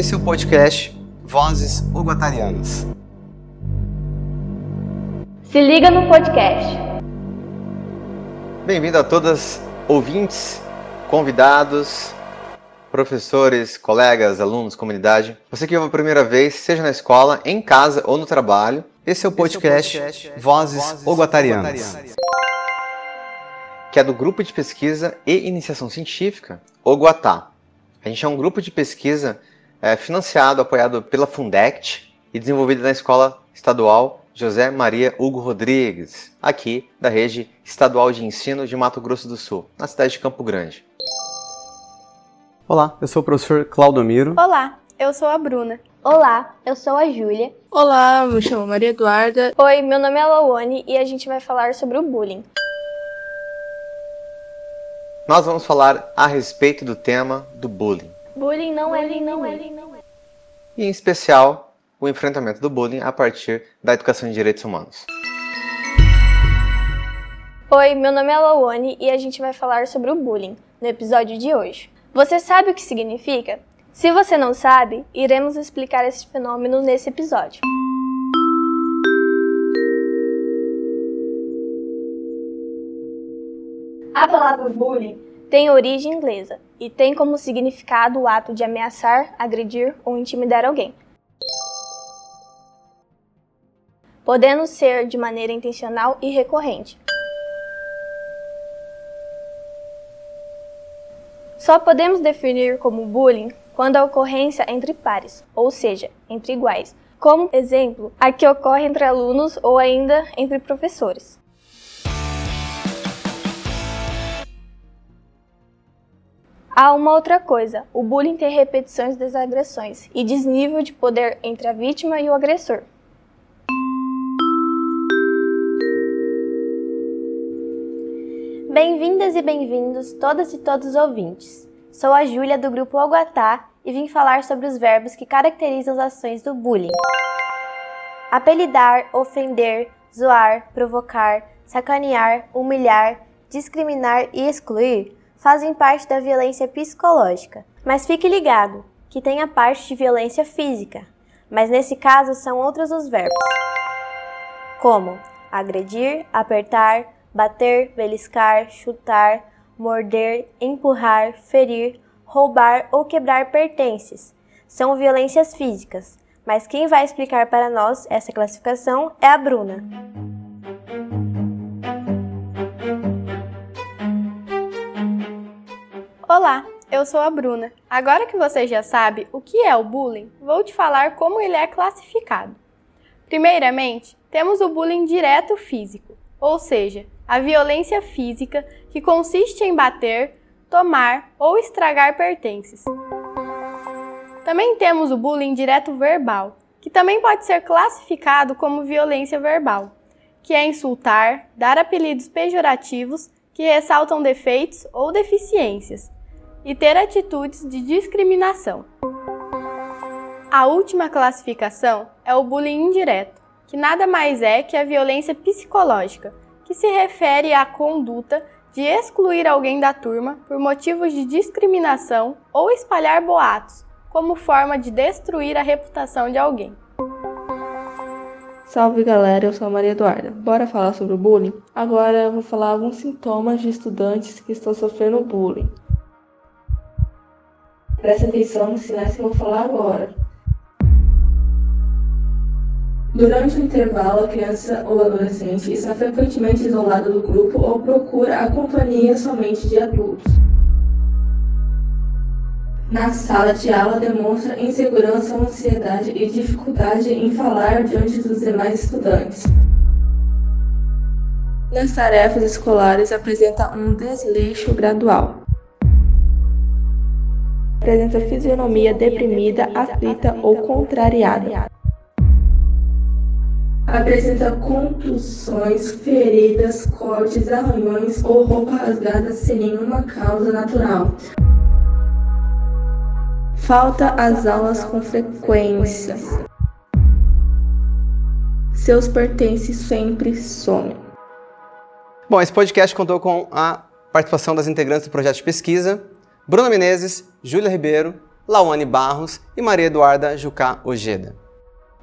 Esse é o podcast Vozes Uguatarianas. Se liga no podcast. Bem-vindo a todas, ouvintes, convidados, professores, colegas, alunos, comunidade. Você que ouve a primeira vez, seja na escola, em casa ou no trabalho. Esse é o podcast, é o podcast Vozes Oguatarianas, que é do Grupo de Pesquisa e Iniciação Científica, Oguatá. A gente é um grupo de pesquisa é, financiado, apoiado pela Fundect e desenvolvido na Escola Estadual José Maria Hugo Rodrigues, aqui da Rede Estadual de Ensino de Mato Grosso do Sul, na cidade de Campo Grande. Olá, eu sou o professor Claudomiro. Olá, eu sou a Bruna. Olá, eu sou a Júlia. Olá, me chamo Maria Eduarda. Oi, meu nome é Lawane e a gente vai falar sobre o bullying. Nós vamos falar a respeito do tema do bullying. Bullying não é bullying, não é bullying, não é. E em especial, o enfrentamento do bullying a partir da educação de direitos humanos. Oi, meu nome é Lawane e a gente vai falar sobre o bullying no episódio de hoje. Você sabe o que significa? Se você não sabe, iremos explicar esse fenômeno nesse episódio. A palavra bullying tem origem inglesa e tem como significado o ato de ameaçar, agredir ou intimidar alguém. Podendo ser de maneira intencional e recorrente. Só podemos definir como bullying quando a ocorrência entre pares, ou seja, entre iguais, como exemplo, a que ocorre entre alunos ou ainda entre professores. Há uma outra coisa: o bullying tem repetições das agressões e desnível de poder entre a vítima e o agressor. Bem-vindas e bem-vindos, todas e todos os ouvintes. Sou a Júlia do grupo Oguatá e vim falar sobre os verbos que caracterizam as ações do bullying. Apelidar, ofender, zoar, provocar, sacanear, humilhar, discriminar e excluir fazem parte da violência psicológica. Mas fique ligado que tem a parte de violência física, mas nesse caso são outros os verbos, como agredir, apertar, bater, beliscar, chutar, morder, empurrar, ferir, roubar ou quebrar pertences. São violências físicas, mas quem vai explicar para nós essa classificação é a Bruna. Olá, eu sou a Bruna. Agora que você já sabe o que é o bullying, vou te falar como ele é classificado. Primeiramente, temos o bullying direto físico, ou seja, a violência física que consiste em bater, tomar ou estragar pertences. Também temos o bullying direto verbal, que também pode ser classificado como violência verbal, que é insultar, dar apelidos pejorativos que ressaltam defeitos ou deficiências, e ter atitudes de discriminação. A última classificação é o bullying indireto, que nada mais é que a violência psicológica, que se refere à conduta de excluir alguém da turma por motivos de discriminação ou espalhar boatos, como forma de destruir a reputação de alguém. Salve galera, eu sou a Maria Eduarda. Bora falar sobre o bullying? Agora eu vou falar alguns sintomas de estudantes que estão sofrendo bullying. Presta atenção nos sinais que eu vou falar agora. Durante o intervalo, a criança ou adolescente está frequentemente isolada do grupo ou procura a companhia somente de adultos. Na sala de aula, demonstra insegurança, ansiedade e dificuldade em falar diante dos demais estudantes. Nas tarefas escolares, apresenta um desleixo gradual apresenta fisionomia deprimida, aflita ou contrariada. Apresenta contusões, feridas, cortes, arranhões ou roupa rasgada sem nenhuma causa natural. Falta às aulas com frequência. Seus pertences sempre somem. Bom, esse podcast contou com a participação das integrantes do projeto de pesquisa Bruna Menezes, Júlia Ribeiro, Lawane Barros e Maria Eduarda Jucá Ojeda.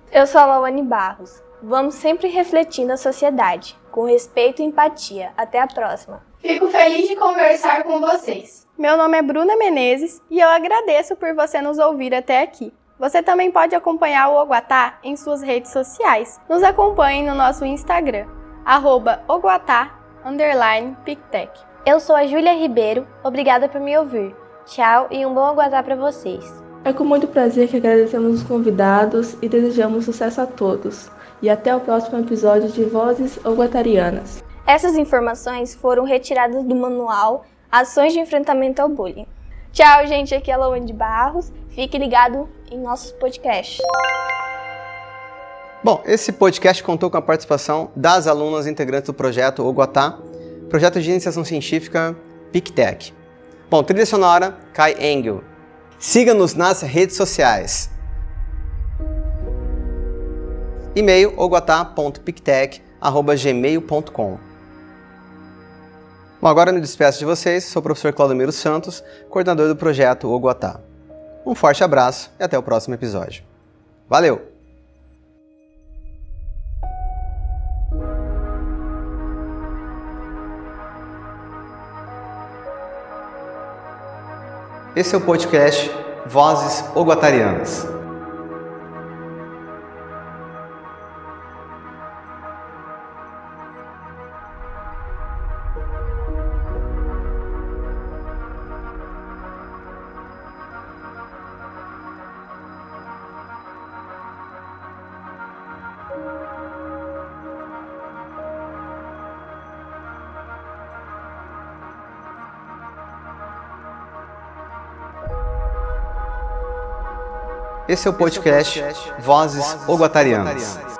Eu sou a Lawane Barros. Vamos sempre refletir na sociedade, com respeito e empatia. Até a próxima. Fico feliz de conversar com vocês. Meu nome é Bruna Menezes e eu agradeço por você nos ouvir até aqui. Você também pode acompanhar o Oguatá em suas redes sociais. Nos acompanhe no nosso Instagram, arroba Eu sou a Júlia Ribeiro, obrigada por me ouvir. Tchau e um bom Oguatá para vocês. É com muito prazer que agradecemos os convidados e desejamos sucesso a todos. E até o próximo episódio de Vozes Oguatarianas. Essas informações foram retiradas do manual Ações de Enfrentamento ao Bullying. Tchau, gente. Aqui é a Lawane de Barros. Fique ligado em nossos podcasts. Bom, esse podcast contou com a participação das alunas integrantes do projeto Oguatá, projeto de iniciação científica PicTech. Bom, trilha sonora, Kai Engel. Siga-nos nas redes sociais. E-mail oguatá.pictech.gmail.com Bom, agora me despeço de vocês, sou o professor Claudemiro Santos, coordenador do projeto Oguatá. Um forte abraço e até o próximo episódio. Valeu! Esse é o podcast Vozes Oguatarianas. Esse é o podcast Vozes Oguatarianas.